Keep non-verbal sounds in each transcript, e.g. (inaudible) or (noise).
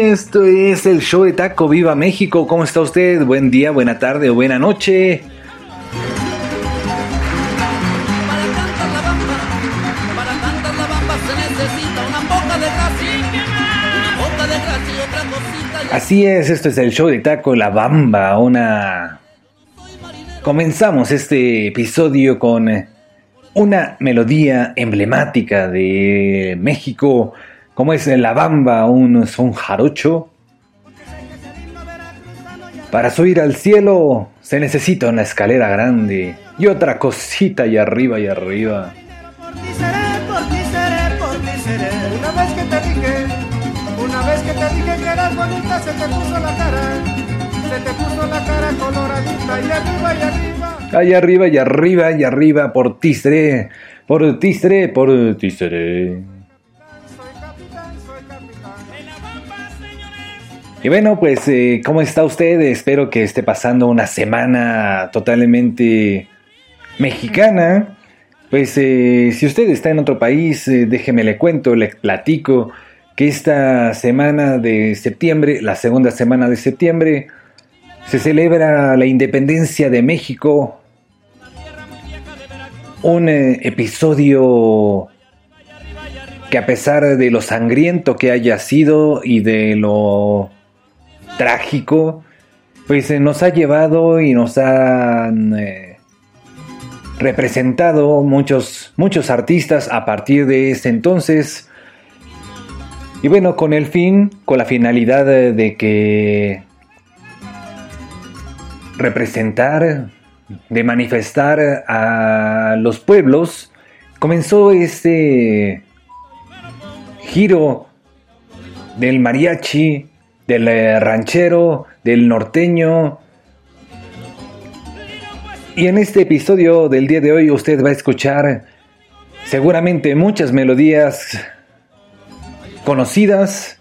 esto es el show de Taco Viva México. ¿Cómo está usted? Buen día, buena tarde o buena noche. Así es, esto es el show de Taco La Bamba, una... Comenzamos este episodio con una melodía emblemática de México, como es La Bamba, un son jarocho. Para subir al cielo se necesita una escalera grande y otra cosita y arriba y arriba. Una vez que te dije que eras bonita, se te puso la cara. Se te puso la cara coloradita y arriba y arriba. Ahí arriba y arriba y arriba, por ti seré, por ti seré, por ti seré. Y bueno, pues, eh, ¿cómo está usted? Espero que esté pasando una semana totalmente mexicana. Pues, eh, si usted está en otro país, eh, déjeme le cuento, le platico que esta semana de septiembre, la segunda semana de septiembre, se celebra la independencia de México. Un eh, episodio que a pesar de lo sangriento que haya sido y de lo trágico, pues eh, nos ha llevado y nos han eh, representado muchos, muchos artistas a partir de ese entonces. Y bueno, con el fin, con la finalidad de, que representar, de manifestar a los pueblos, comenzó este giro del mariachi, del eh, ranchero, del norteño. Y en este episodio del día de hoy usted va a escuchar seguramente muchas melodías conocidas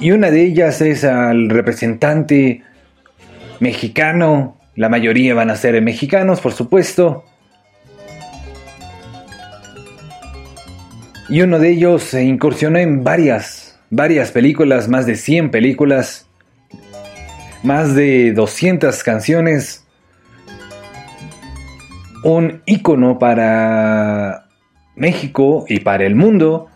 y una de ellas es al representante mexicano, la mayoría van a ser mexicanos, por supuesto. Y uno de ellos se incursionó en varias, varias películas, más de 100 películas, más de 200 canciones. Un ícono para México y para el mundo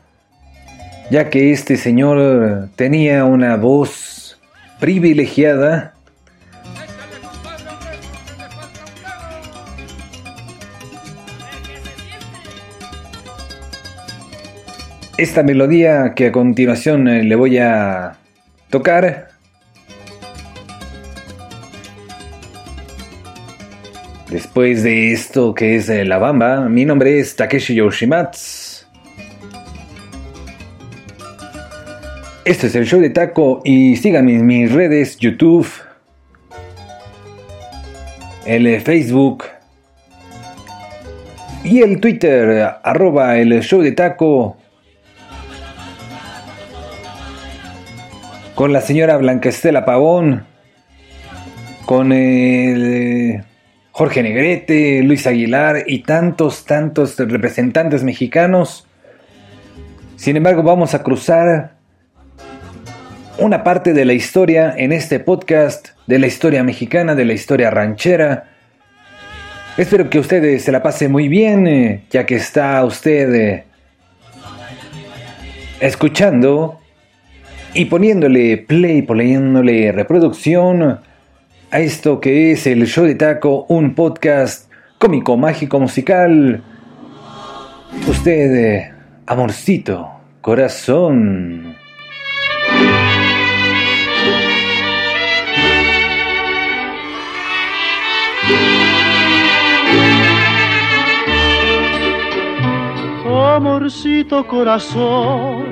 ya que este señor tenía una voz privilegiada Esta melodía que a continuación eh, le voy a tocar. Después de esto que es eh, La Bamba, mi nombre es Takeshi Yoshimatsu. Este es el show de Taco y síganme en mis redes YouTube, el Facebook y el Twitter arroba el show de Taco con la señora Blanca Estela Pavón, con el Jorge Negrete, Luis Aguilar y tantos, tantos representantes mexicanos. Sin embargo, vamos a cruzar una parte de la historia en este podcast, de la historia mexicana, de la historia ranchera. Espero que usted se la pase muy bien, eh, ya que está usted eh, escuchando y poniéndole play, poniéndole reproducción a esto que es el show de taco, un podcast cómico, mágico, musical. Usted, eh, amorcito, corazón. Amorcito corazón,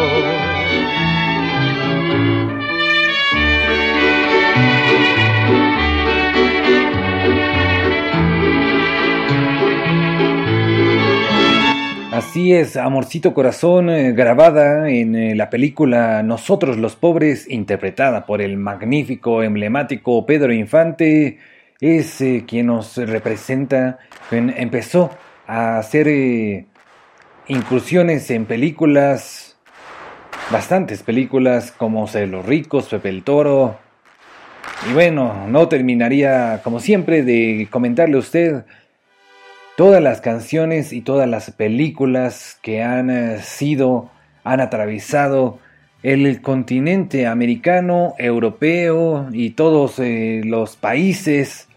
Así es, Amorcito Corazón, eh, grabada en eh, la película Nosotros los Pobres, interpretada por el magnífico, emblemático Pedro Infante, es eh, quien nos representa, empezó a hacer incursiones en películas, bastantes películas como Ser los Ricos, Pepe el Toro, y bueno, no terminaría como siempre de comentarle a usted todas las canciones y todas las películas que han eh, sido, han atravesado el continente americano, europeo y todos eh, los países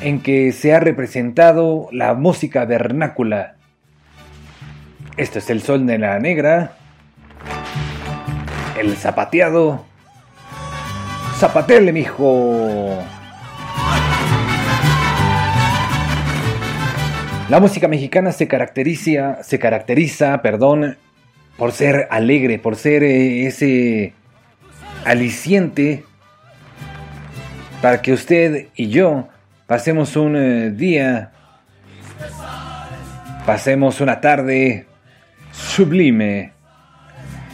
en que se ha representado la música vernácula. Esto es el sol de la negra, el zapateado. Zapatele, mijo. La música mexicana se caracteriza, se caracteriza, perdón, por ser alegre, por ser eh, ese aliciente para que usted y yo pasemos un eh, día, pasemos una tarde sublime,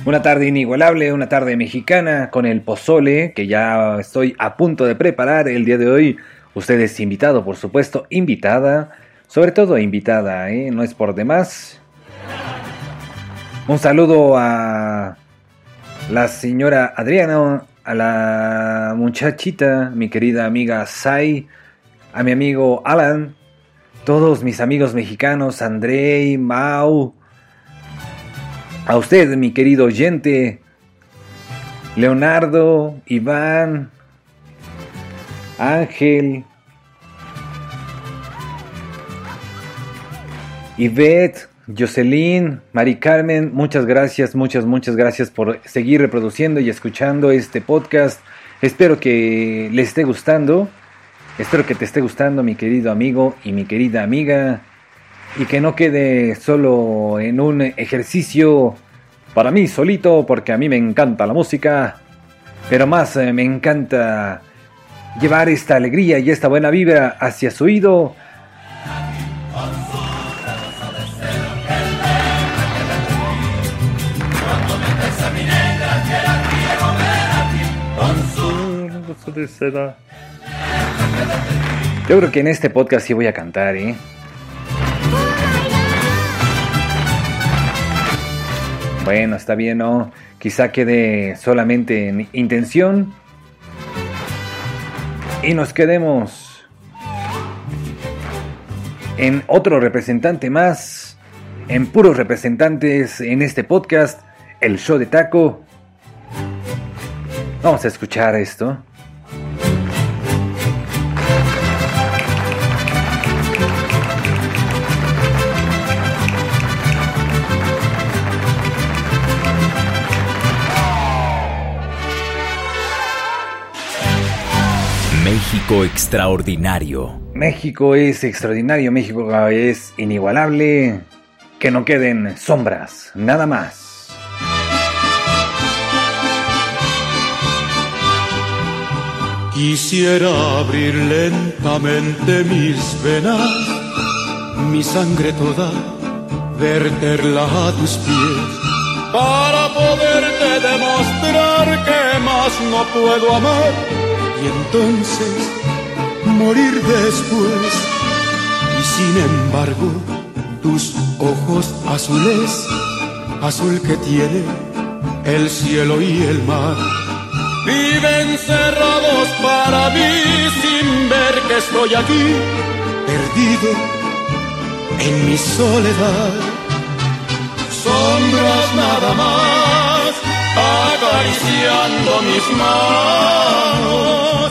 una tarde inigualable, una tarde mexicana con el pozole que ya estoy a punto de preparar el día de hoy. Usted es invitado, por supuesto, invitada sobre todo invitada, ¿eh? no es por demás. Un saludo a la señora Adriana, a la muchachita, mi querida amiga Sai, a mi amigo Alan, todos mis amigos mexicanos, Andrei, Mau, a usted, mi querido oyente, Leonardo, Iván, Ángel, Ivette, Jocelyn, Mari Carmen, muchas gracias, muchas, muchas gracias por seguir reproduciendo y escuchando este podcast. Espero que les esté gustando. Espero que te esté gustando, mi querido amigo y mi querida amiga. Y que no quede solo en un ejercicio para mí solito, porque a mí me encanta la música. Pero más eh, me encanta llevar esta alegría y esta buena vibra hacia su oído Yo creo que en este podcast sí voy a cantar, ¿eh? Bueno, está bien, ¿no? Quizá quede solamente en intención. Y nos quedemos en otro representante más, en puros representantes en este podcast, el show de taco. Vamos a escuchar esto. México extraordinario. México es extraordinario, México es inigualable. Que no queden sombras, nada más. Quisiera abrir lentamente mis venas, mi sangre toda, verterla a tus pies, para poderte demostrar que más no puedo amar y entonces morir después. Y sin embargo, tus ojos azules, azul que tiene el cielo y el mar, viven cerrados para mí sin ver que estoy aquí, perdido en mi soledad. Sombras nada más, acariciando mis manos,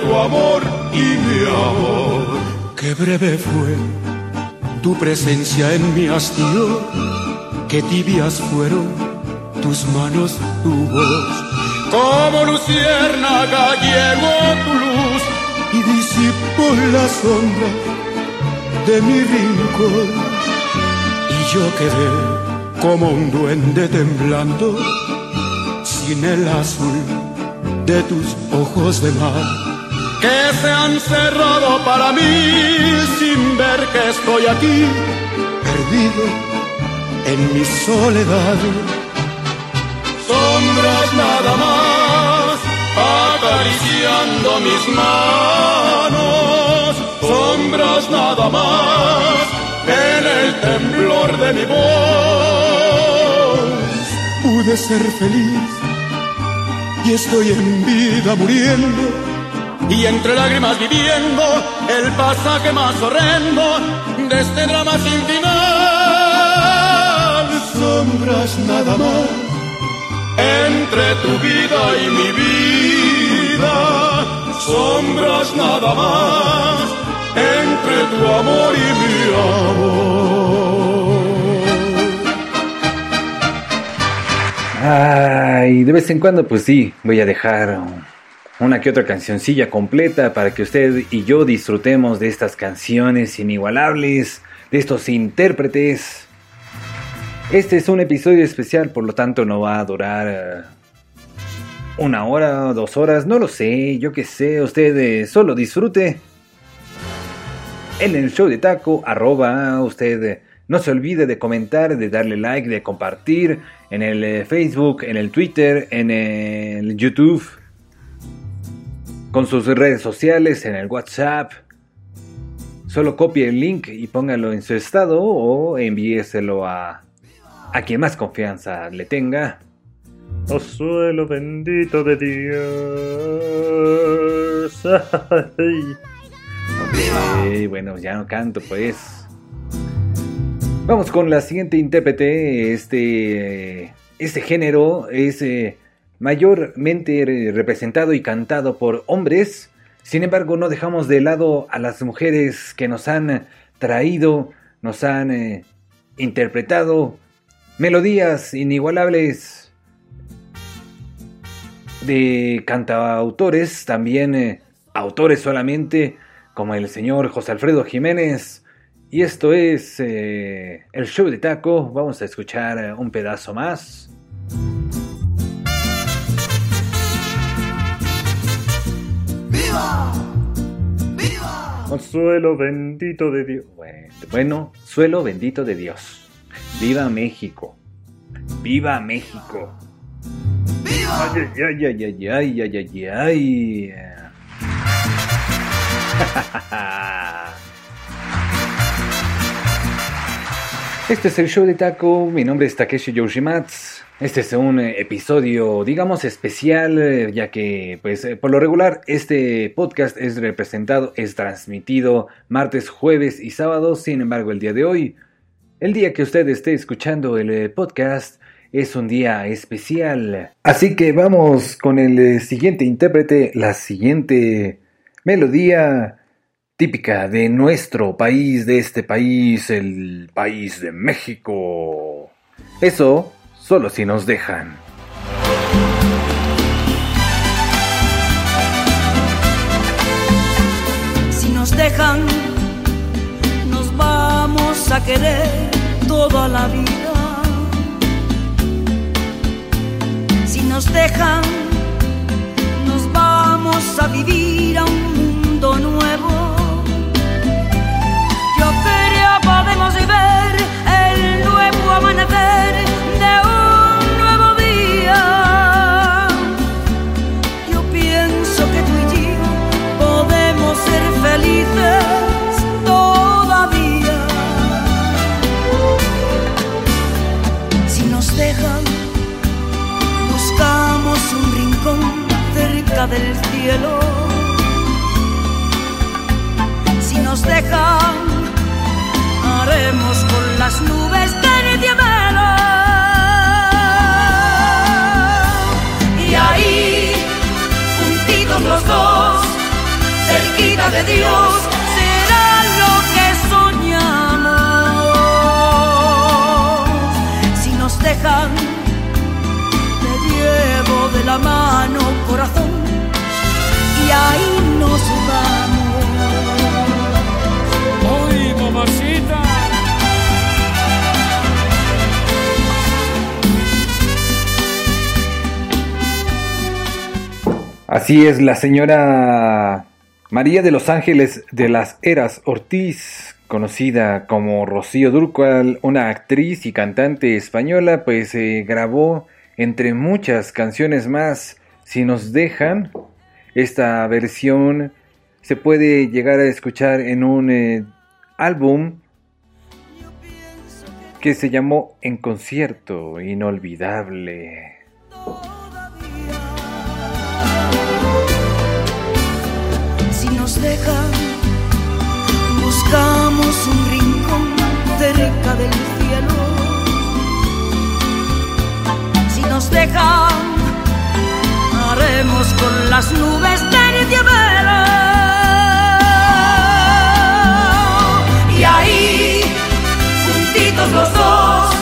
tu amor y mi amor. Qué breve fue tu presencia en mi hastío, qué tibias fueron tus manos, tu voz como luciérnaga llegó tu luz y disipó la sombra de mi rincón. Y yo quedé como un duende temblando sin el azul de tus ojos de mar que se han cerrado para mí sin ver que estoy aquí perdido en mi soledad sombras nada más, acariciando mis manos, sombras nada más, en el temblor de mi voz. Pude ser feliz y estoy en vida muriendo. Y entre lágrimas viviendo el pasaje más horrendo de este drama sin final. Sombras nada más entre tu vida y mi vida, sombras nada más, entre tu amor y mi amor. Ay, de vez en cuando, pues sí, voy a dejar una que otra cancioncilla completa para que usted y yo disfrutemos de estas canciones inigualables, de estos intérpretes este es un episodio especial, por lo tanto no va a durar eh, una hora, dos horas, no lo sé, yo qué sé, usted eh, solo disfrute. En el show de taco, arroba, usted eh, no se olvide de comentar, de darle like, de compartir en el Facebook, en el Twitter, en el YouTube, con sus redes sociales, en el WhatsApp. Solo copie el link y póngalo en su estado o envíeselo a a quien más confianza le tenga. Oh suelo bendito de Dios. (laughs) Ok, bueno, ya no canto pues. Vamos con la siguiente intérprete. Este, este género es eh, mayormente representado y cantado por hombres. Sin embargo, no dejamos de lado a las mujeres que nos han traído, nos han eh, interpretado melodías inigualables de cantautores, también eh, autores solamente, como el señor José Alfredo Jiménez. Y esto es eh, el show de taco. Vamos a escuchar un pedazo más. ¡Viva! ¡Viva! suelo bendito de Dios. Bueno, suelo bendito de Dios. Viva México. Viva México. ¡Viva! Ay, ay, ay, ay, ay, ay, ay. (laughs) Este es el show de Taco. Mi nombre es Takeshi Yoshimatsu. Este es un episodio, digamos, especial, ya que, pues, por lo regular, este podcast es representado, es transmitido martes, jueves y sábado. Sin embargo, el día de hoy el día que usted esté escuchando el eh, podcast es un día especial. Así que vamos con el eh, siguiente intérprete, la siguiente melodía típica de nuestro país, de este país, el país de México. Eso solo si nos dejan. Si nos dejan a querer toda la vida. Si nos dejan, nos vamos a vivir Haremos con las nubes del diamelo. Y ahí, juntitos los dos, cerquita de Dios, será lo que soñamos. Si nos dejan, te llevo de la mano, corazón, y ahí nos vamos. Así es, la señora María de los Ángeles de las Heras Ortiz, conocida como Rocío Durcal, una actriz y cantante española, pues eh, grabó entre muchas canciones más, si nos dejan, esta versión se puede llegar a escuchar en un eh, álbum que se llamó En concierto, inolvidable. Si nos dejan, buscamos un rincón cerca del cielo. Si nos dejan, haremos con las nubes del Y ahí, juntitos los dos,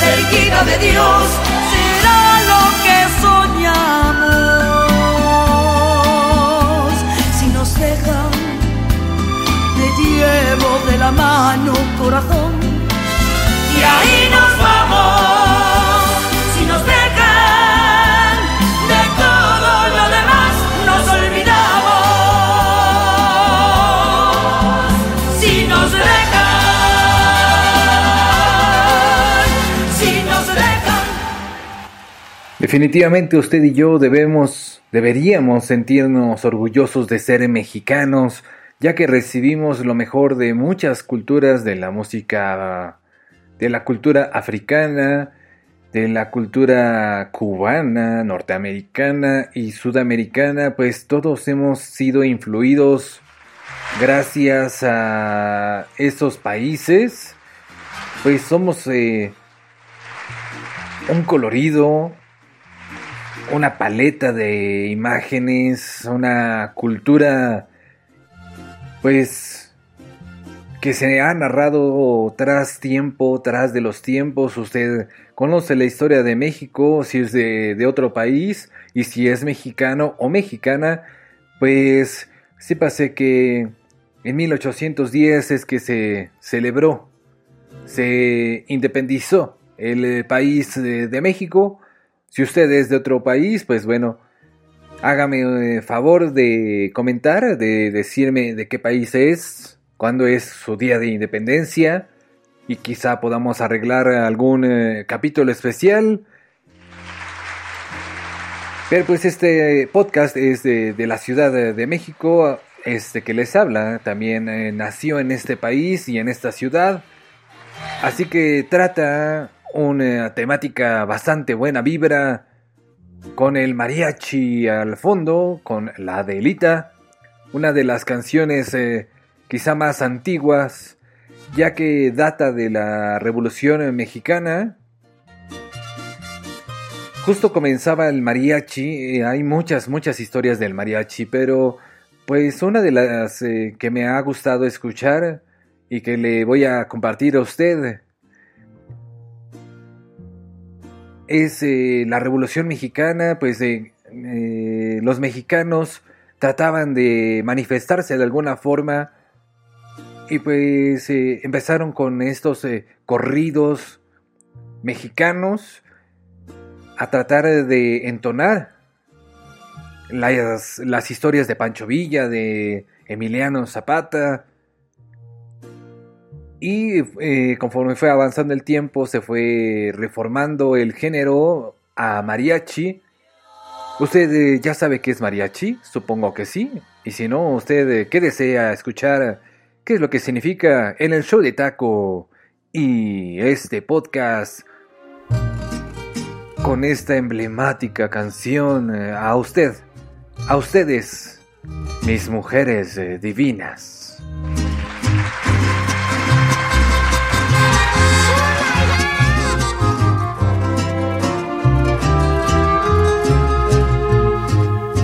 cerquita de Dios, Definitivamente usted y yo debemos, deberíamos sentirnos orgullosos de ser mexicanos, ya que recibimos lo mejor de muchas culturas de la música, de la cultura africana, de la cultura cubana, norteamericana y sudamericana, pues todos hemos sido influidos gracias a esos países, pues somos eh, un colorido, una paleta de imágenes, una cultura, pues, que se ha narrado tras tiempo, tras de los tiempos. Usted conoce la historia de México, si es de, otro país, y si es mexicano o mexicana, pues sépase que en 1810 es que se celebró, se independizó el eh, país de México. Si usted es de otro país, pues bueno, hágame eh, favor de comentar, de decirme de qué país es, cuándo es su día de independencia y quizá podamos arreglar algún eh, capítulo especial. Pero pues este podcast es de, la Ciudad de, de México, este que les habla, también eh, nació en este país y en esta ciudad. Así que trata una temática bastante buena vibra, con el mariachi al fondo, con la Adelita, una de las canciones eh, quizá más antiguas, ya que data de la Revolución Mexicana. Justo comenzaba el mariachi, eh, hay muchas, muchas historias del mariachi, pero pues una de las eh, que me ha gustado escuchar y que le voy a compartir a usted es eh, la Revolución Mexicana, pues eh, eh, los mexicanos trataban de manifestarse de alguna forma y pues empezaron con estos corridos mexicanos a tratar de entonar las, las historias de Pancho Villa, de Emiliano Zapata. Y eh, conforme fue avanzando el tiempo, se fue reformando el género a mariachi. ¿Usted eh, ya sabe qué es mariachi? Supongo que sí. Y si no, usted eh, qué desea escuchar qué es lo que significa en el show de taco y este podcast con esta emblemática canción a usted, a ustedes, mis mujeres divinas.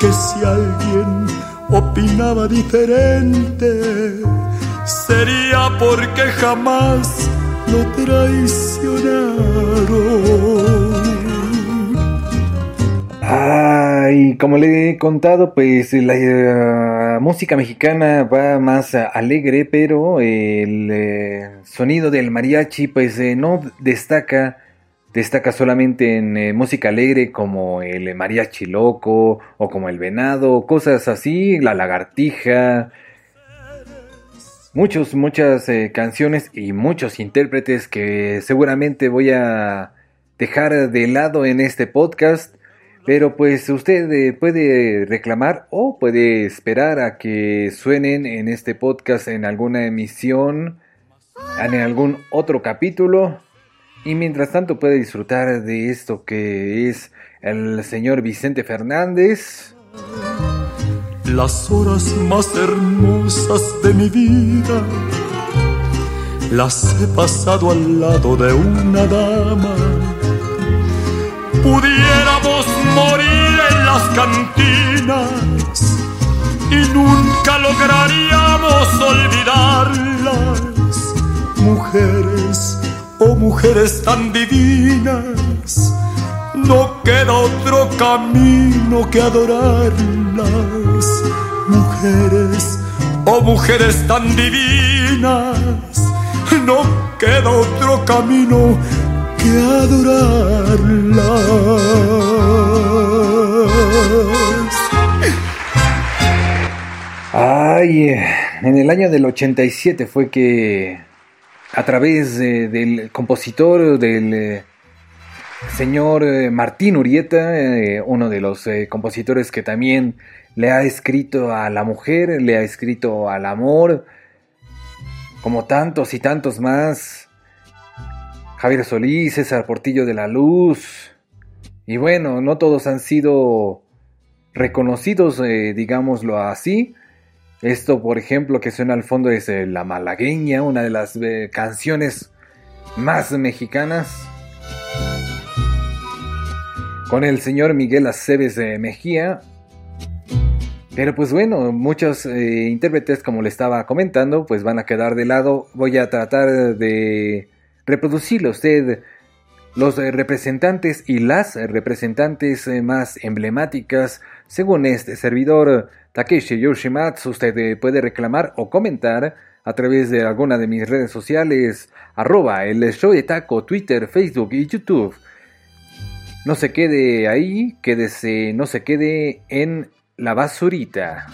que si alguien opinaba diferente, sería porque jamás lo traicionaron. Ay, como le he contado, pues la eh, música mexicana va más alegre, pero el eh, sonido del mariachi pues eh, no destaca destaca solamente en eh, música alegre como el mariachi loco o como el venado, cosas así, la lagartija. Muchos, muchas eh, canciones y muchos intérpretes que seguramente voy a dejar de lado en este podcast. Pero pues usted eh, puede reclamar o puede esperar a que suenen en este podcast en alguna emisión, en algún otro capítulo. Y mientras tanto puede disfrutar de esto que es el señor Vicente Fernández. Las horas más hermosas de mi vida las he pasado al lado de una dama. Pudiéramos morir en las cantinas y nunca lograríamos olvidarlas. Mujeres oh mujeres tan divinas, no queda otro camino que adorarlas. Mujeres, oh mujeres tan divinas, no queda otro camino que adorarlas. Ay, en el año del 87 fue que a través del compositor, del eh, señor eh, Martín Urieta, eh, uno de los compositores que también le ha escrito a la mujer, le ha escrito al amor, como tantos y tantos más. Javier Solís, César Portillo de la Luz. Y bueno, no todos han sido reconocidos, digámoslo así, esto, por ejemplo, que suena al fondo es eh, La Malagueña, una de las eh, canciones más mexicanas. Con el señor Miguel Aceves de Mejía. Pero pues bueno, muchos eh, intérpretes, como le estaba comentando, pues van a quedar de lado. Voy a tratar de reproducirle a usted los representantes y las representantes más emblemáticas, según este servidor Takeshi Yoshimatsu, usted eh, puede reclamar o comentar a través de alguna de mis redes sociales, arroba el show de taco, Twitter, Facebook y YouTube. No se quede ahí, quédese, no se quede en la basurita.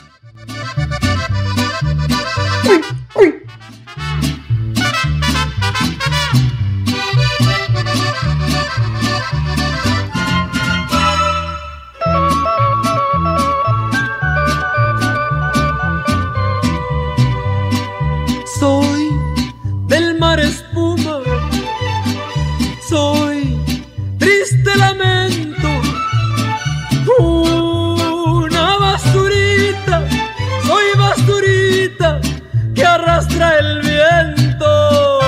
Arrastra el viento.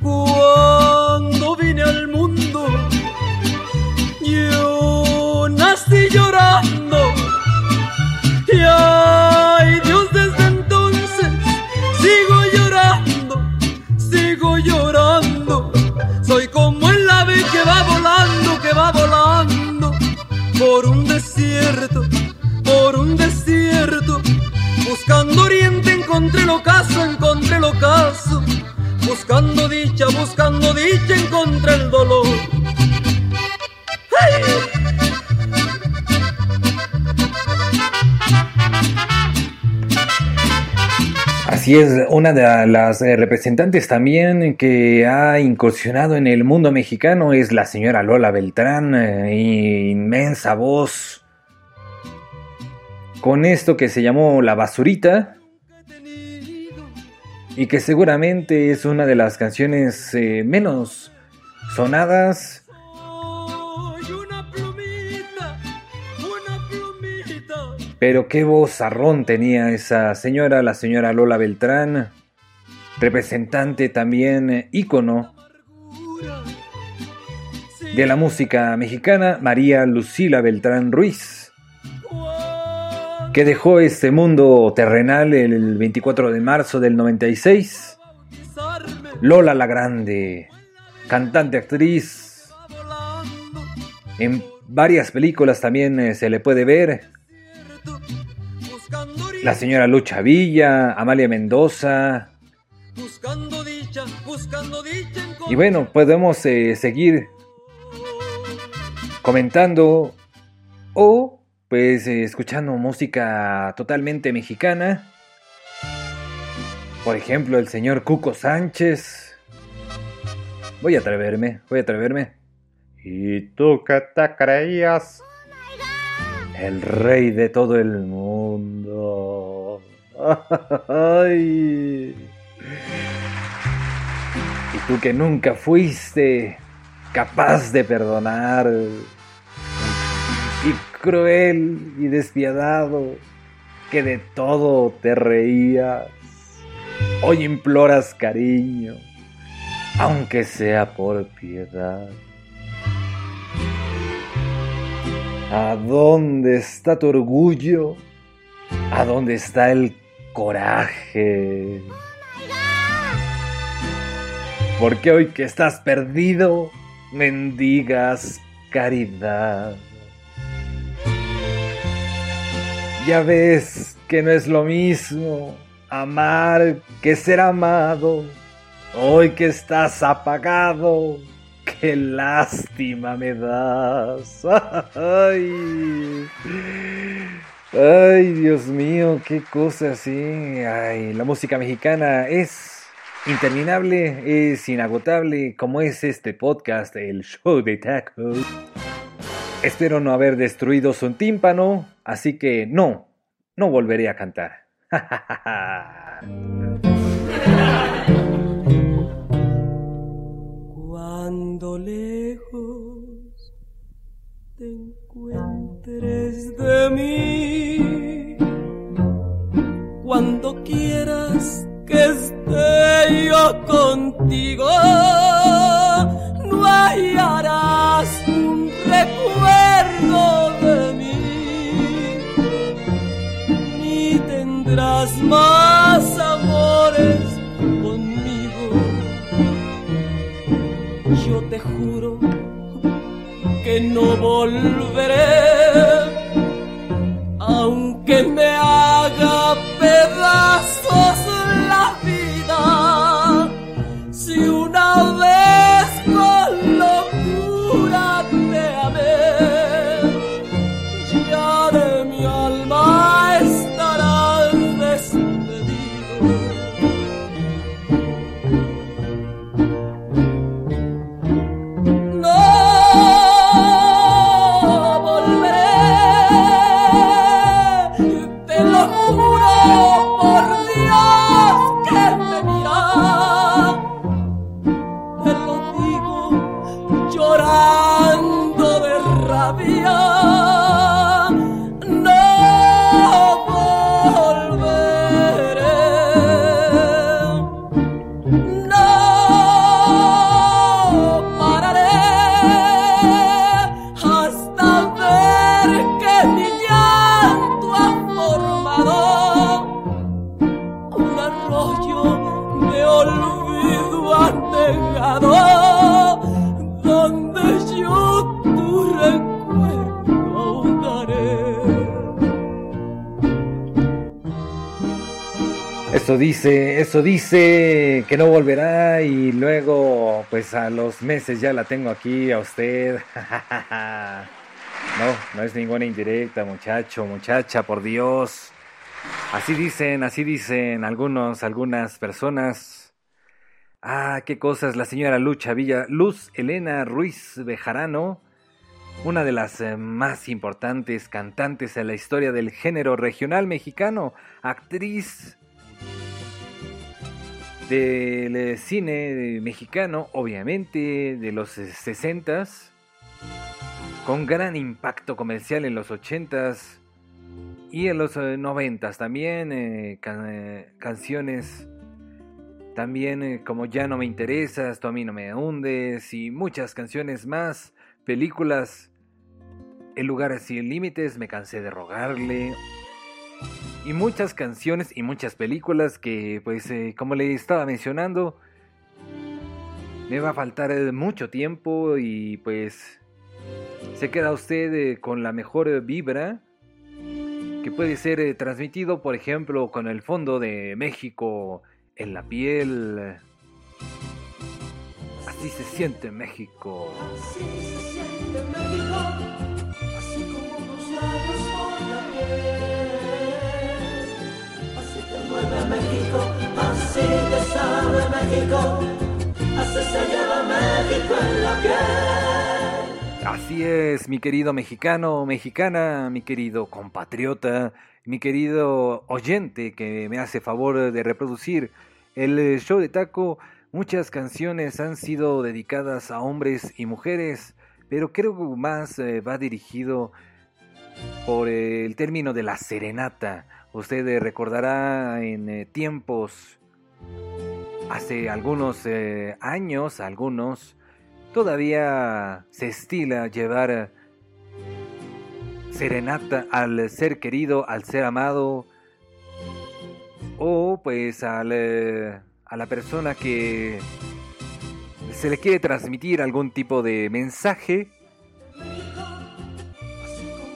Cuando vine al mundo, yo nací llorando. Y ay Dios, desde entonces sigo llorando, sigo llorando. Soy como el ave que va volando, que va volando por un desierto, por un desierto. Buscando oriente encontré el ocaso, encontré el ocaso. Buscando dicha, buscando dicha, encontré el dolor. ¡Ay! Así es, una de las eh, representantes también que ha incursionado en el mundo mexicano es la señora Lola Beltrán, eh, inmensa voz, con esto que se llamó La Basurita, y que seguramente es una de las canciones eh, menos sonadas, pero qué vozarrón tenía esa señora, la señora Lola Beltrán, representante también eh, ícono de la música mexicana, María Lucila Beltrán Ruiz, que dejó este mundo terrenal el 24 de marzo del 96. Lola la Grande, cantante, actriz, en varias películas también eh, se le puede ver. La señora Lucha Villa, Amalia Mendoza, Y bueno, podemos eh, seguir comentando o pues eh, escuchando música totalmente mexicana. Por ejemplo, el señor Cuco Sánchez. Voy a atreverme, voy a atreverme. ¿Y tú qué te creías? El rey de todo el mundo. (laughs) Ay. Y tú que nunca fuiste capaz de perdonar. Cruel y despiadado, que de todo te reías. Hoy imploras cariño, aunque sea por piedad. ¿A dónde está tu orgullo? ¿A dónde está el coraje? Porque hoy que estás perdido, mendigas caridad. Ya ves que no es lo mismo amar que ser amado. Hoy que estás apagado, qué lástima me das. (laughs) Ay, ay, Dios mío, qué cosa así. Ay, la música mexicana es interminable, es inagotable, como es este podcast, el show de tacos. Espero no haber destruido su tímpano, así que no, no volveré a cantar. (laughs) Cuando lejos te encuentres de mí, cuando quieras que esté yo contigo, no hallarás un recuerdo de mí, ni tendrás más amores conmigo. Yo te juro que no volveré, aunque me haga pedazos dice, eso dice que no volverá y luego pues a los meses ya la tengo aquí a usted. (laughs) No, no es ninguna indirecta, muchacho, muchacha, por Dios. Así dicen, así dicen algunos, algunas personas. Ah, qué cosas, la señora Lucha Villa, Luz Elena Ruiz Bejarano, una de las eh, más importantes cantantes en la historia del género regional mexicano, actriz del eh, cine mexicano, obviamente, de los eh, sesentas con gran impacto comercial en los 80s y en los 90s también eh, eh, canciones también eh, como Ya no me interesas, Tú a mí no me hundes y muchas canciones más, películas En lugares sin límites, Me cansé de rogarle y muchas canciones y muchas películas que pues como le estaba mencionando me va a faltar mucho tiempo y pues se queda usted eh, con la mejor eh, vibra que puede ser eh, transmitido, por ejemplo, con el fondo de México en la piel. Así se siente México. Así se siente así te sabe México, así se lleva México en la piel. Así es, mi querido mexicano, mexicana, mi querido compatriota, mi querido oyente que me hace favor de reproducir el show de taco. Muchas canciones han sido dedicadas a hombres y mujeres, pero creo que más eh, va dirigido por el término de la serenata. Usted recordará en eh, tiempos, hace algunos eh, años, algunos, todavía se estila llevar serenata al ser querido, al ser amado, o pues al, eh, a la persona que se le quiere transmitir algún tipo de mensaje.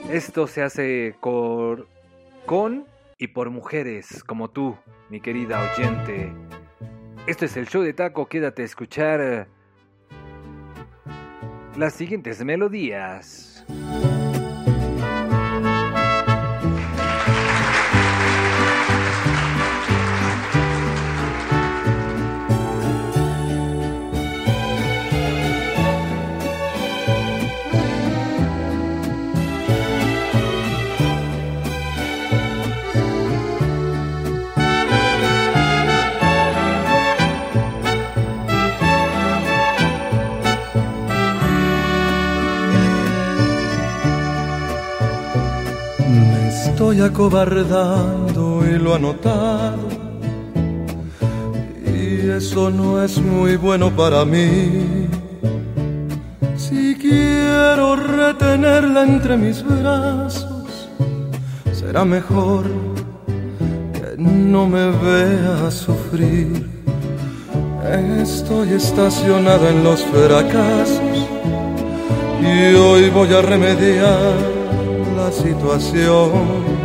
Esto se hace con y por mujeres como tú, mi querida oyente. Esto es el show de taco, quédate a escuchar las siguientes melodías. Acobardando y lo ha notado. Y eso no es muy bueno para mí. Si quiero retenerla entre mis brazos, será mejor que no me vea sufrir. Estoy estacionado en los fracasos y hoy voy a remediar situación.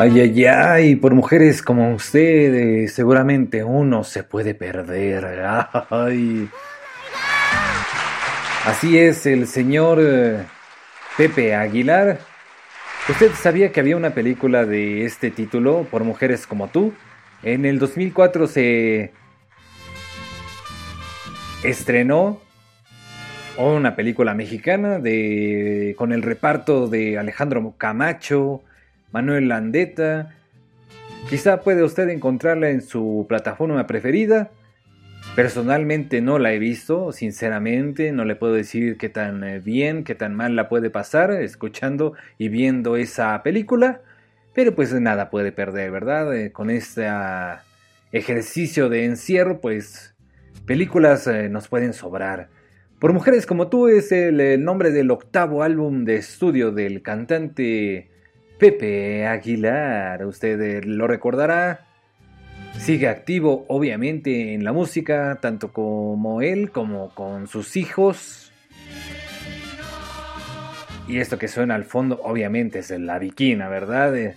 Ay, ay, ay, por mujeres como usted, seguramente uno se puede perder. Ay. Así es, el señor eh, Pepe Aguilar. ¿Usted sabía que había una película de este título, Por Mujeres como tú? En el 2004 se estrenó una película mexicana de, con el reparto de Alejandro Camacho, Manuel Landeta. Quizá puede usted encontrarla en su plataforma preferida. Personalmente no la he visto, sinceramente, no le puedo decir qué tan eh, bien, qué tan mal la puede pasar escuchando y viendo esa película, pero pues nada puede perder, ¿verdad? Eh, con este ah, ejercicio de encierro, pues películas eh, nos pueden sobrar. Por Mujeres como tú es el nombre del octavo álbum de estudio del cantante Pepe Aguilar. Usted lo recordará Sigue activo obviamente en la música, tanto como él como con sus hijos. Y esto que suena al fondo obviamente es la viquina, ¿verdad? Eh,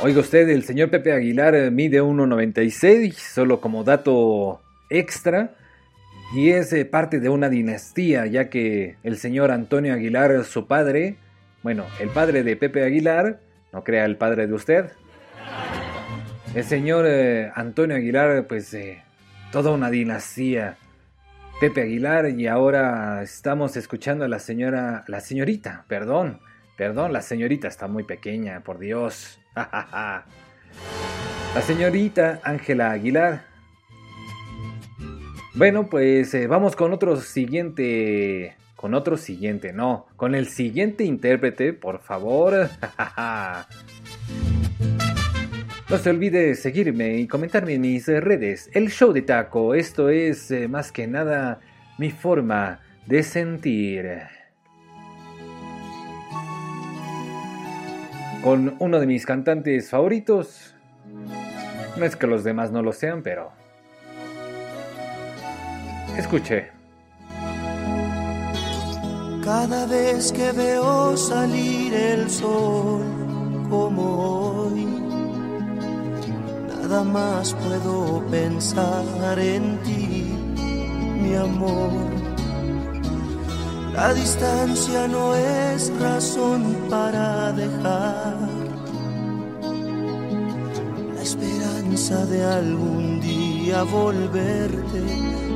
Oiga usted, el señor Pepe Aguilar eh, mide 1,96, solo como dato extra, y es eh, parte de una dinastía, ya que el señor Antonio Aguilar, su padre, bueno, el padre de Pepe Aguilar, no crea el padre de usted. El señor eh, Antonio Aguilar, pues eh, toda una dinastía. Pepe Aguilar y ahora estamos escuchando a la señora, la señorita, perdón, perdón, la señorita está muy pequeña, por Dios. (laughs) la señorita Ángela Aguilar. Bueno, pues eh, vamos con otro siguiente con otro siguiente, no, con el siguiente intérprete, por favor. (laughs) No se olvide seguirme y comentarme en mis redes. El show de taco, esto es eh, más que nada mi forma de sentir. Con uno de mis cantantes favoritos. No es que los demás no lo sean, pero... Escuche. Cada vez que veo salir el sol como hoy, nada más puedo pensar en ti, mi amor. La distancia no es razón para dejar la esperanza de algún día volverte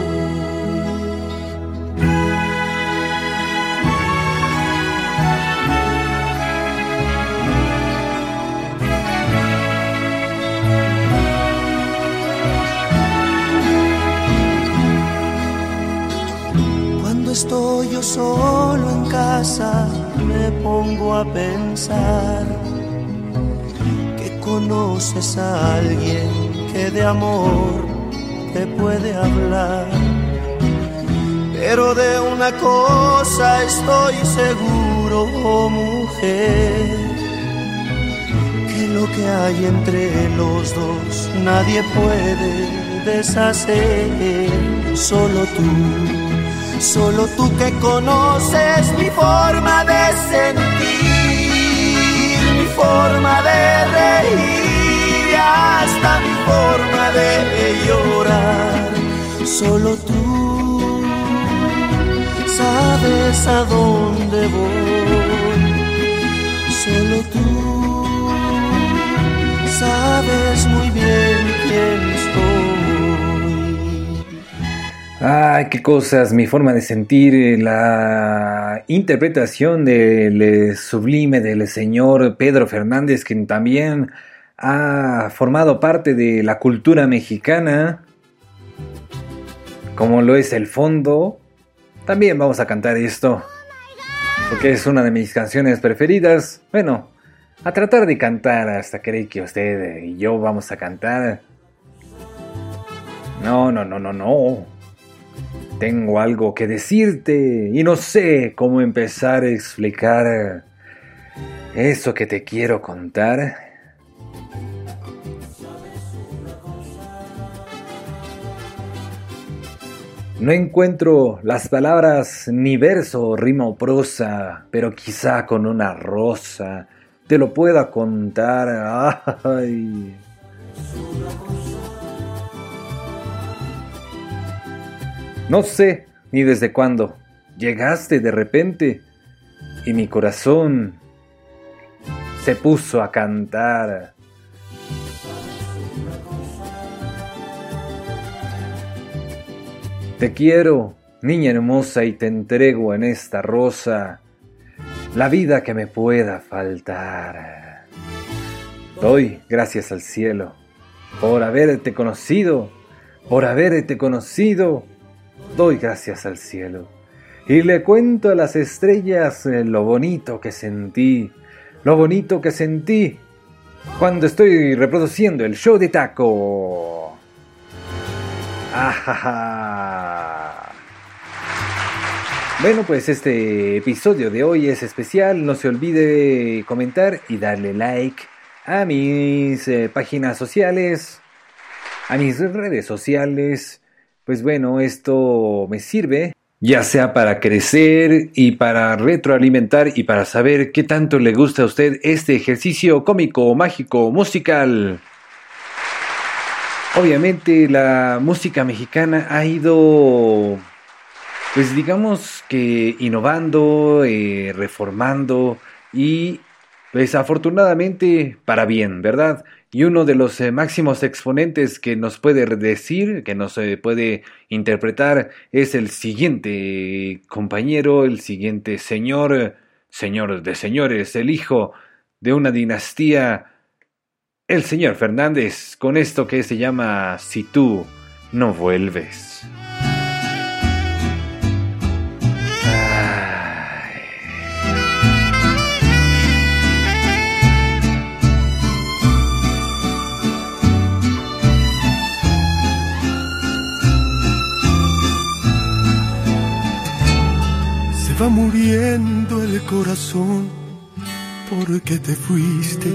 Que conoces a alguien que de amor te puede hablar. Pero de una cosa estoy seguro, oh mujer, que lo que hay entre los dos nadie puede deshacer, solo tú Solo tú que conoces mi forma de sentir, forma de reír hasta mi forma de llorar. Solo tú sabes a dónde voy. Solo tú sabes muy bien quién Ay, qué cosas, mi forma de sentir, la interpretación del eh, sublime del señor Pedro Fernández, quien también ha formado parte de la cultura mexicana, como lo es el fondo. También vamos a cantar esto, porque es una de mis canciones preferidas. Bueno, a tratar de cantar hasta creer que usted y yo vamos a cantar. No, no, no, no, no. Tengo algo que decirte y no sé cómo empezar a explicar eso que te quiero contar. No encuentro las palabras ni verso, rima o prosa, pero quizá con una rosa te lo pueda contar. (laughs) Ay. No sé ni desde cuándo. Llegaste de repente y mi corazón se puso a cantar. Te quiero, niña hermosa, y te entrego en esta rosa la vida que me pueda faltar. Doy gracias al cielo por haberte conocido, por haberte conocido doy gracias al cielo y le cuento a las estrellas eh, lo bonito que sentí, lo bonito que sentí cuando estoy reproduciendo el show de taco. Ajaja. Bueno, pues este episodio de hoy es especial. No se olvide comentar y darle like a mis eh, páginas sociales, a mis redes sociales pues bueno, esto me sirve ya sea para crecer y para retroalimentar y para saber qué tanto le gusta a usted este ejercicio cómico, mágico, musical. Obviamente la música mexicana ha ido, pues digamos que innovando, eh, reformando y pues afortunadamente para bien, ¿verdad? Y uno de los eh, máximos exponentes que nos puede decir, que nos eh, puede interpretar, es el siguiente compañero, el siguiente señor, señor de señores, el hijo de una dinastía, el señor Fernández, con esto que se llama Si tú no vuelves. Va muriendo el corazón porque te fuiste.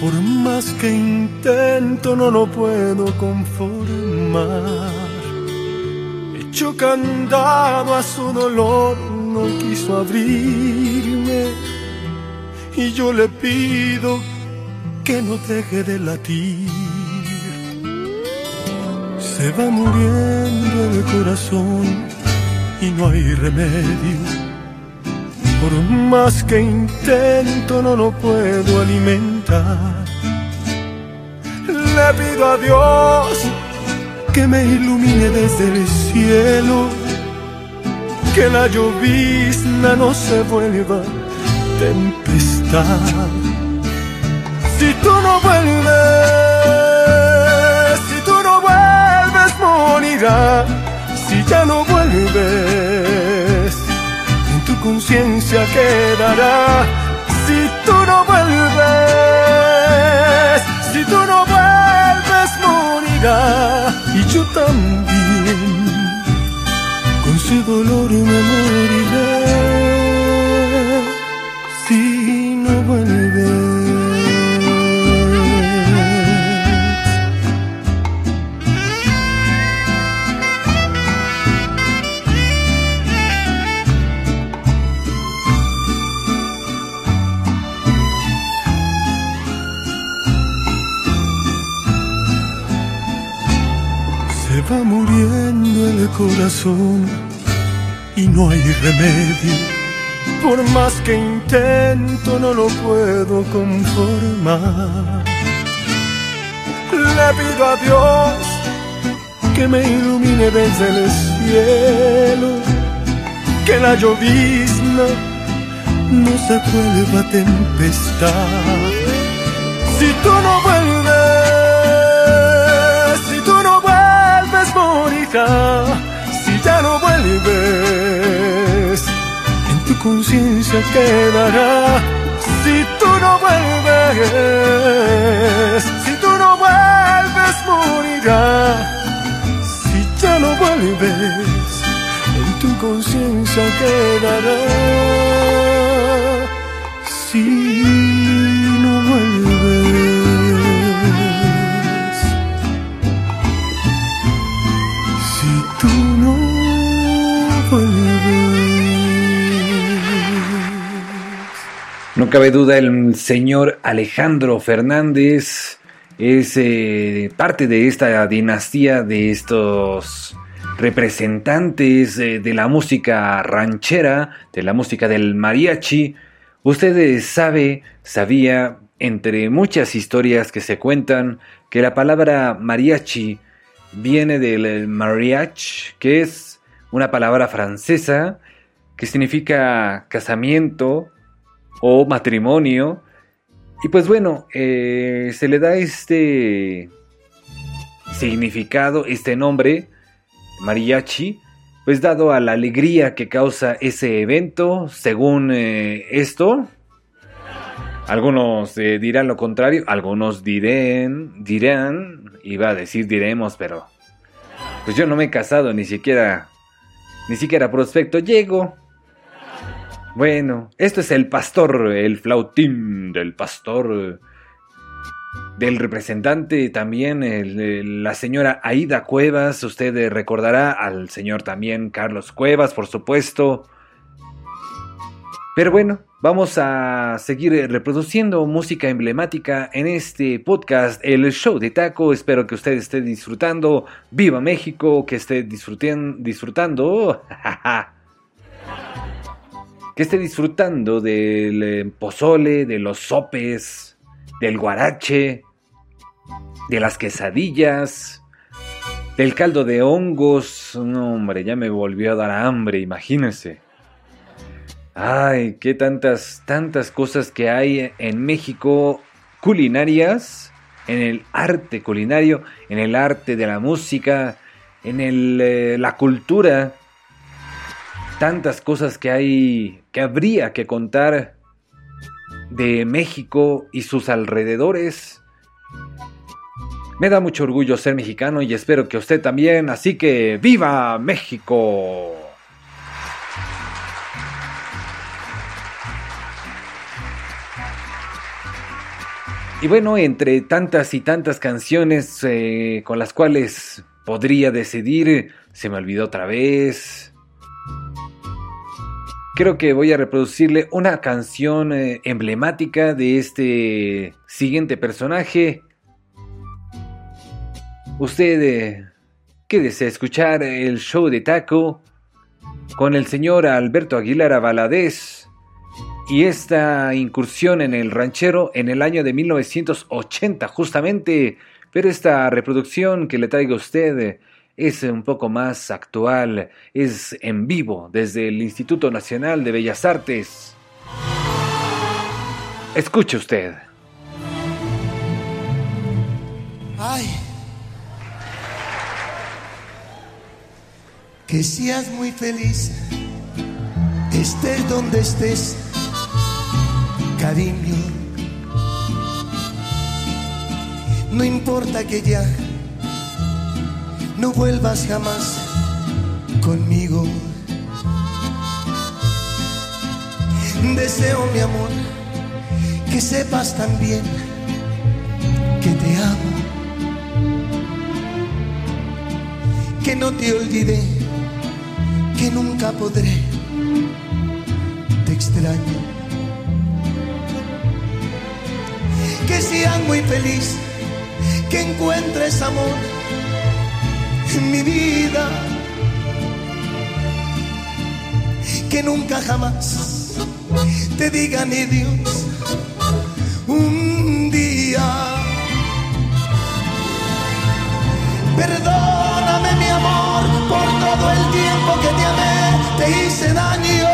Por más que intento no lo puedo conformar. Hecho candado a su dolor, no quiso abrirme. Y yo le pido que no deje de latir. Se va muriendo el corazón y no hay remedio. Por más que intento no lo puedo alimentar. Le pido a Dios que me ilumine desde el cielo, que la llovizna no se vuelva tempestad. Si tú no vuelves, si tú no vuelves, morirá si ya no vuelves, en tu conciencia quedará. Si tú no vuelves, si tú no vuelves, morirá. Y yo también, con su dolor me moriré. Si no vuelves. Muriendo el corazón y no hay remedio. Por más que intento no lo puedo conformar. Le pido a Dios que me ilumine desde el cielo, que la llovizna no se vuelva tempestad. Si tú no vuelves si ya no vuelves. En tu conciencia quedará si tú no vuelves. Si tú no vuelves, morirá vuelves, en tu conciencia quedará. Si No cabe duda, el señor Alejandro Fernández es eh, parte de esta dinastía de estos representantes eh, de la música ranchera, de la música del mariachi. Usted sabe, sabía, entre muchas historias que se cuentan, que la palabra mariachi viene del mariage, que es una palabra francesa que significa casamiento o matrimonio. Y pues bueno, eh, se le da este significado, este nombre, mariachi, pues dado a la alegría que causa ese evento, según eh, esto. Algunos eh, dirán lo contrario, algunos dirán, dirán, iba a decir diremos, pero pues yo no me he casado, ni siquiera, ni siquiera prospecto, llego. Bueno, esto es el pastor, el flautín del pastor, del representante también, la señora Aida Cuevas, usted recordará al señor también Carlos Cuevas, por supuesto. Pero bueno, vamos a seguir reproduciendo música emblemática en este podcast, el show de taco. Espero que usted esté disfrutando. Viva México, que esté disfruten- disfrutando. (laughs) que esté disfrutando del eh, pozole, de los sopes, del guarache, de las quesadillas, del caldo de hongos. No, hombre, ya me volvió a dar hambre, imagínense. Ay, qué tantas, tantas cosas que hay en México culinarias, en el arte culinario, en el arte de la música, en el, eh, la cultura. Tantas cosas que hay, que habría que contar de México y sus alrededores. Me da mucho orgullo ser mexicano y espero que usted también, así que ¡viva México! Y bueno, entre tantas y tantas canciones eh, con las cuales podría decidir, se me olvidó otra vez. Creo que voy a reproducirle una canción eh, emblemática de este siguiente personaje. Usted eh, quédese a escuchar el show de Taco con el señor Alberto Aguilar Valadez y esta incursión en el ranchero en el año de 1980 justamente, pero esta reproducción que le traigo a usted es un poco más actual, es en vivo desde el Instituto Nacional de Bellas Artes. Escuche usted. Ay. Que seas muy feliz, estés donde estés, cariño. No importa que ya no vuelvas jamás conmigo. Deseo, mi amor, que sepas también que te amo. que no te olvidé, que nunca podré, te extraño. Que seas muy feliz, que encuentres amor mi vida, que nunca jamás te diga ni Dios un día. Perdóname mi amor por todo el tiempo que te amé, te hice daño.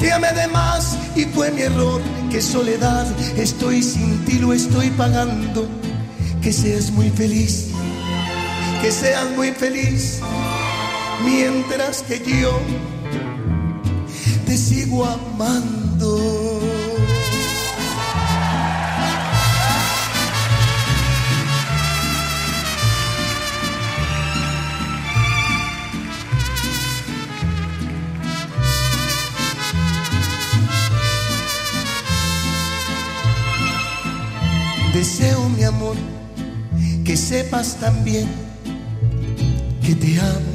Te amé de más y fue mi error, que soledad estoy sin ti, lo estoy pagando que seas muy feliz, que seas muy feliz, mientras que yo te sigo amando. Deseo mi amor que sepas también que te amo,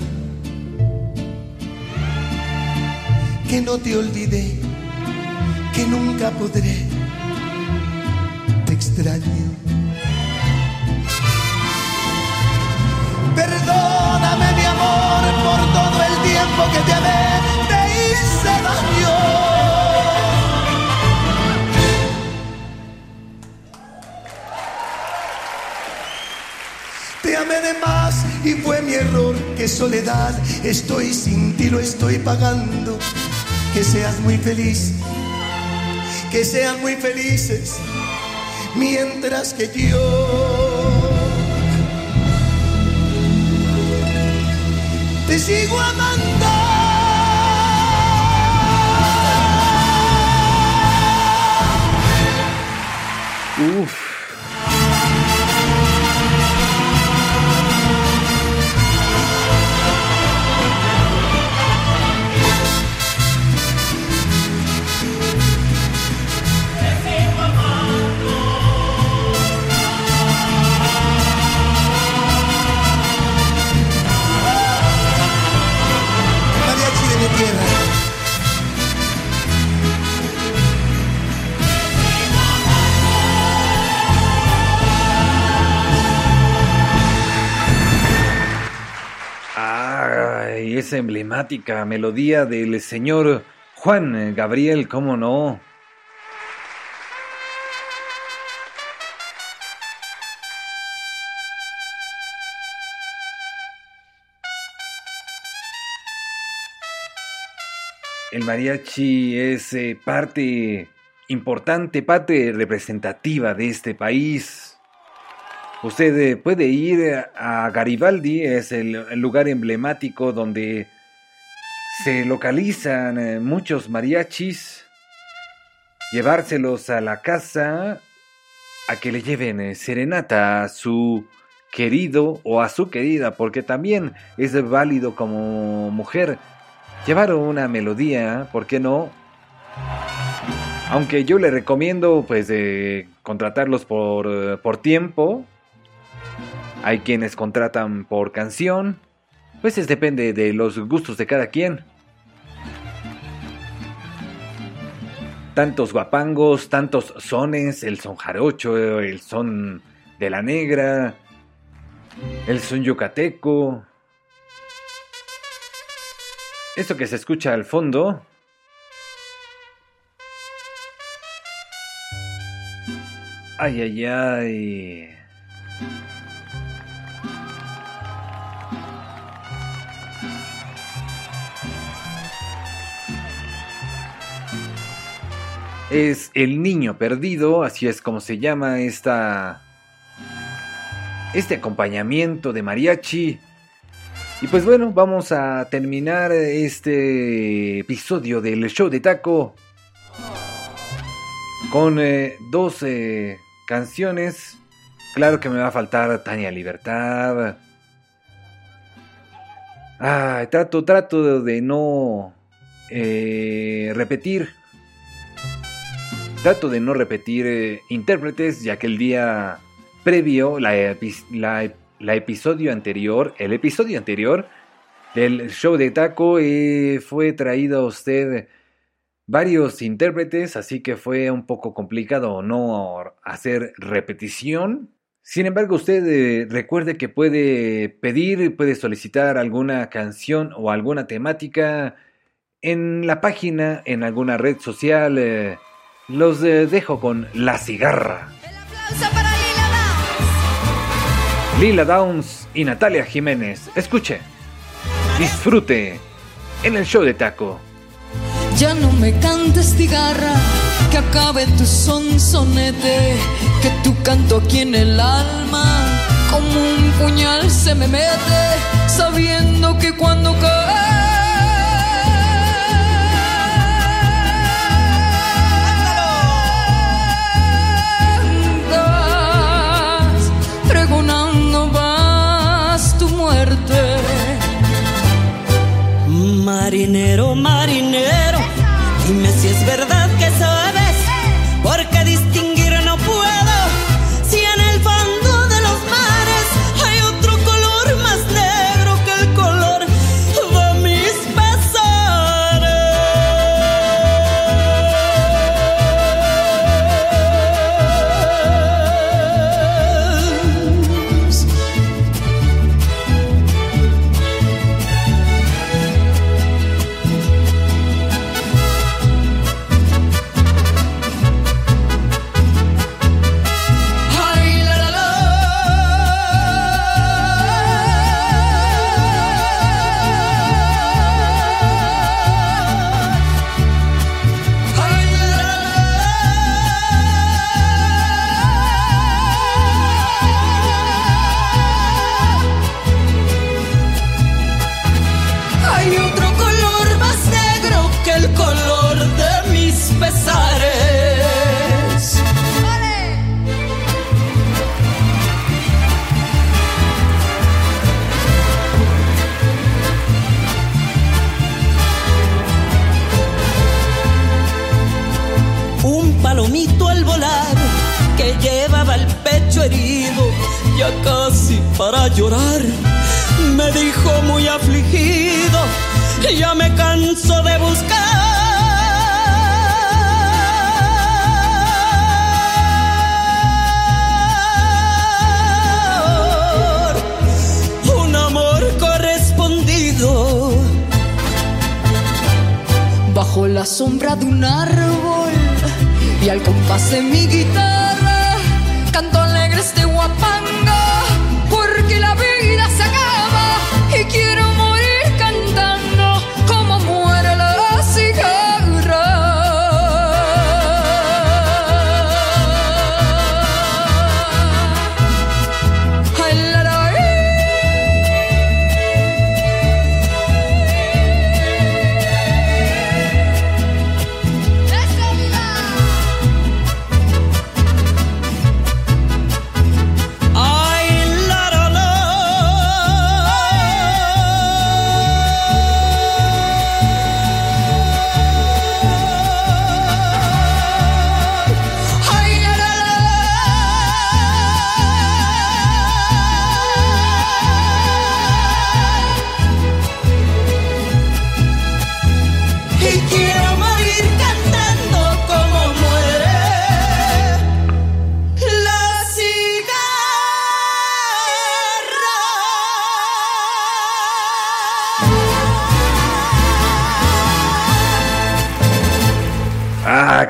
que no te olvidé, que nunca podré, te extraño. Perdóname mi amor por todo el tiempo que te amé, te hice daño. Más y fue mi error. Que soledad, estoy sin ti, lo estoy pagando. Que seas muy feliz, que sean muy felices, mientras que yo te sigo amando. Uf. Emblemática melodía del señor Juan Gabriel, ¿cómo no? El mariachi es eh, parte importante, parte representativa de este país. Usted eh, puede ir a Garibaldi, es el, lugar emblemático donde se localizan eh, muchos mariachis, llevárselos a la casa a que le lleven eh, serenata a su querido o a su querida, porque también es válido como mujer llevar una melodía, ¿por qué no? Aunque yo le recomiendo pues eh, contratarlos por, por tiempo. Hay quienes contratan por canción. Pues es depende de los gustos de cada quien. Tantos guapangos, tantos sones, el son jarocho, el son de la negra, el son yucateco. Esto que se escucha al fondo Ay, ay, ay. Es El Niño Perdido, así es como se llama esta este acompañamiento de mariachi. Y pues bueno, vamos a terminar este episodio del show de taco con eh, dos eh, canciones. Claro que me va a faltar Tania Libertad. Ah, trato, trato de no eh, repetir. Trato de no repetir eh, intérpretes, ya que el día previo, la, la episodio anterior, el episodio anterior del show de taco eh, fue traído a usted varios intérpretes, así que fue un poco complicado no hacer repetición. Sin embargo, usted eh, recuerde que puede pedir, puede solicitar alguna canción o alguna temática en la página, en alguna red social. Los dejo con La Cigarra. Aplauso para Lila Downs. Lila Downs y Natalia Jiménez. Escuche, disfrute en el show de taco. Ya no me cantes cigarra, que acabe tu sonsonete, que tu canto aquí en el alma, como un puñal se me mete, sabiendo que cuando cantas, pero My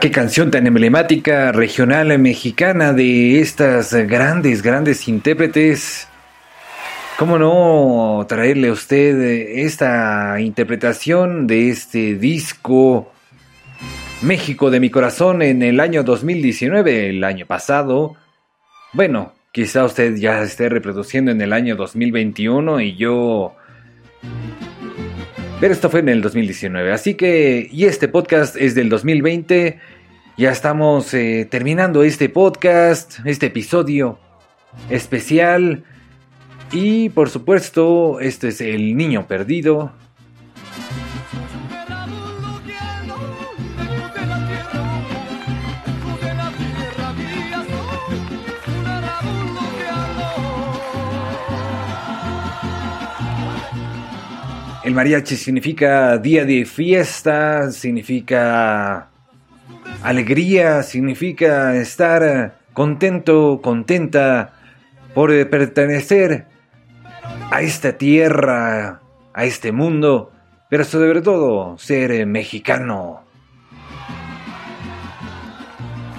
qué canción tan emblemática regional mexicana de estas grandes, grandes intérpretes. ¿Cómo no traerle a usted esta interpretación de este disco México de mi corazón en el año 2019, el año pasado? Bueno, quizá usted ya esté reproduciendo en el año 2021 y yo pero esto fue en el 2019. Así que, y este podcast es del 2020. Ya estamos eh, terminando este podcast, este episodio especial. Y por supuesto, este es El Niño Perdido. El mariachi significa día de fiesta, significa alegría, significa estar contento, contenta por eh, pertenecer a esta tierra, a este mundo, pero sobre todo ser eh, mexicano.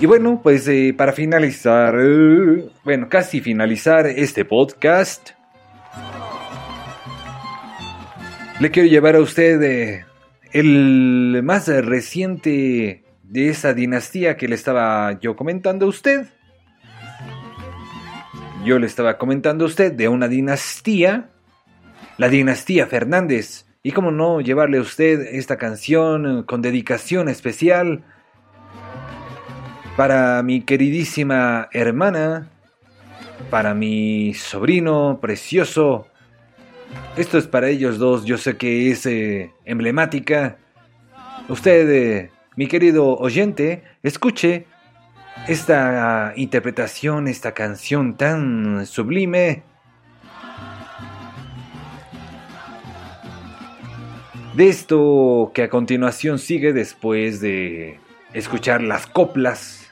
Y bueno, pues eh, para finalizar, eh, bueno, casi finalizar este podcast, le quiero llevar a usted eh, el más reciente de esa dinastía que le estaba yo comentando a usted. Yo le estaba comentando a usted de una dinastía, la dinastía Fernández. Y cómo no llevarle a usted esta canción eh, con dedicación especial para mi queridísima hermana, para mi sobrino precioso. Esto es para ellos dos, yo sé que es eh, emblemática. Usted, eh, mi querido oyente, escuche esta interpretación, esta canción tan sublime. De esto que a continuación sigue después de escuchar las coplas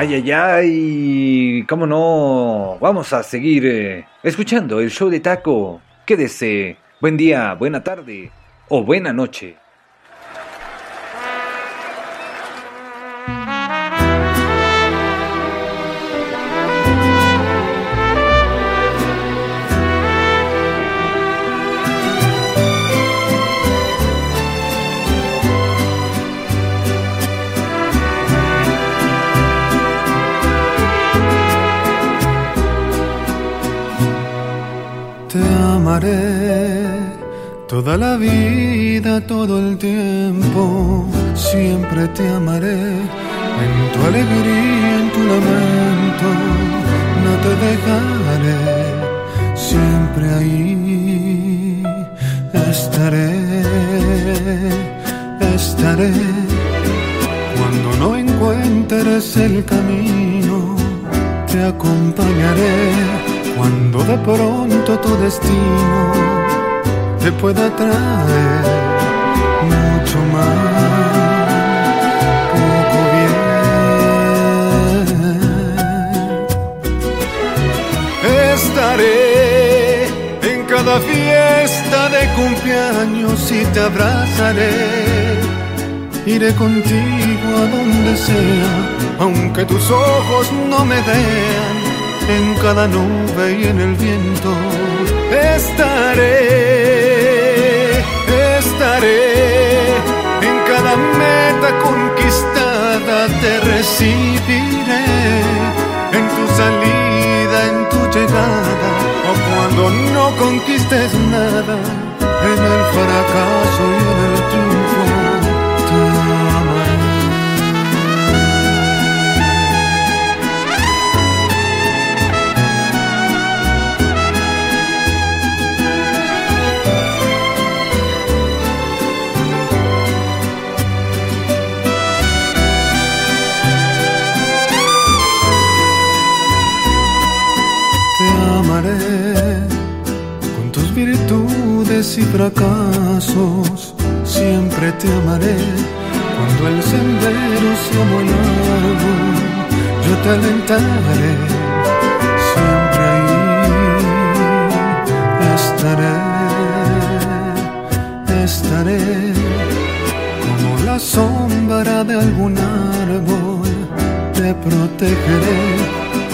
Ay, ay, ay, cómo no. Vamos a seguir eh, escuchando el show de Taco. Quédese. Buen día, buena tarde o buena noche. La vida, todo el tiempo, siempre te amaré. En tu alegría, en tu lamento, no te dejaré. Siempre ahí estaré, estaré. Cuando no encuentres el camino, te acompañaré. Cuando de pronto tu destino te pueda traer mucho más. Poco bien. Estaré en cada fiesta de cumpleaños y te abrazaré. Iré contigo a donde sea, aunque tus ojos no me vean, en cada nube y en el viento. Estaré, te recibiré, en tu salida, en tu llegada, o cuando no conquistes nada, en el fracaso y en el triunfo. Virtudes y fracasos. Siempre te amaré cuando el sendero sea muy largo. Yo te alentaré. Siempre ahí estaré. Estaré como la sombra de algún árbol. Te protegeré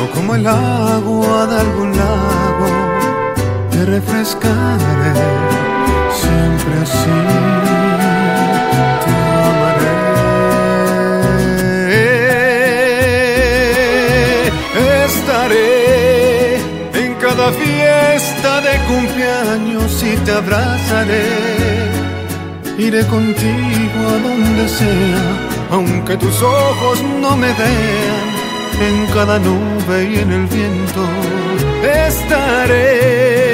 o como el agua de algún lago, te refrescaré siempre así. Te estaré en cada fiesta de cumpleaños y te abrazaré. Iré contigo a donde sea, aunque tus ojos no me vean en cada nube y en el viento. Estaré,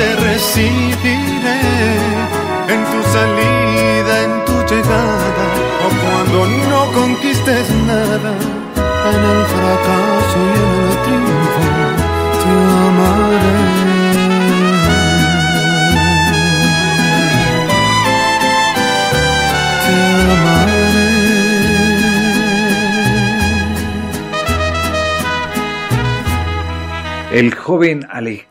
te recibiré, en tu salida, en tu llegada, o cuando no conquistes nada, en el fracaso y en el triunfo, te amaré. El joven Alex,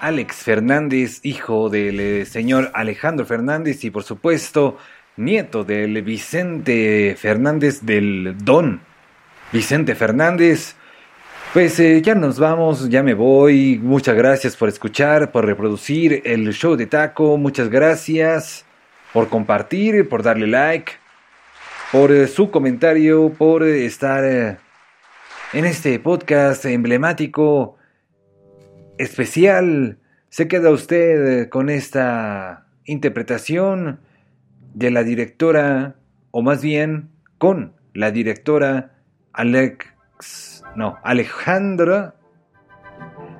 Alex Fernández, hijo del eh, señor Alejandro Fernández y por supuesto nieto del Vicente Fernández del Don. Vicente Fernández, pues eh, ya nos vamos, ya me voy. Muchas gracias por escuchar, por reproducir el show de Taco. Muchas gracias por compartir, por darle like, por eh, su comentario, por estar en este podcast emblemático, especial. Se queda usted eh, con esta interpretación de la directora, o más bien con la directora Alex, no, Alejandra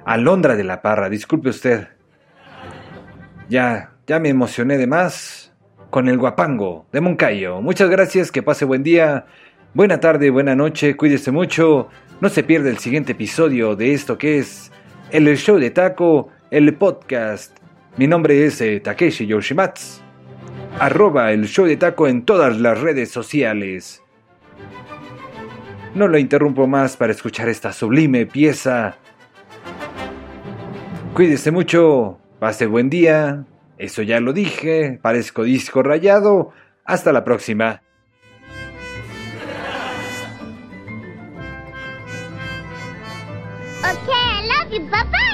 Alondra de la Parra. Disculpe usted. Ya, ya me emocioné de más con el guapango de Moncayo. Muchas gracias, que pase buen día, buena tarde, buena noche, cuídese mucho. No se pierda el siguiente episodio de esto que es el show de Taco, el podcast. Mi nombre es eh, Takeshi Yoshimatsu. Arroba el show de Taco en todas las redes sociales. No lo interrumpo más para escuchar esta sublime pieza. Cuídese mucho, pase buen día. Eso ya lo dije, parezco disco rayado. Hasta la próxima. 你爸爸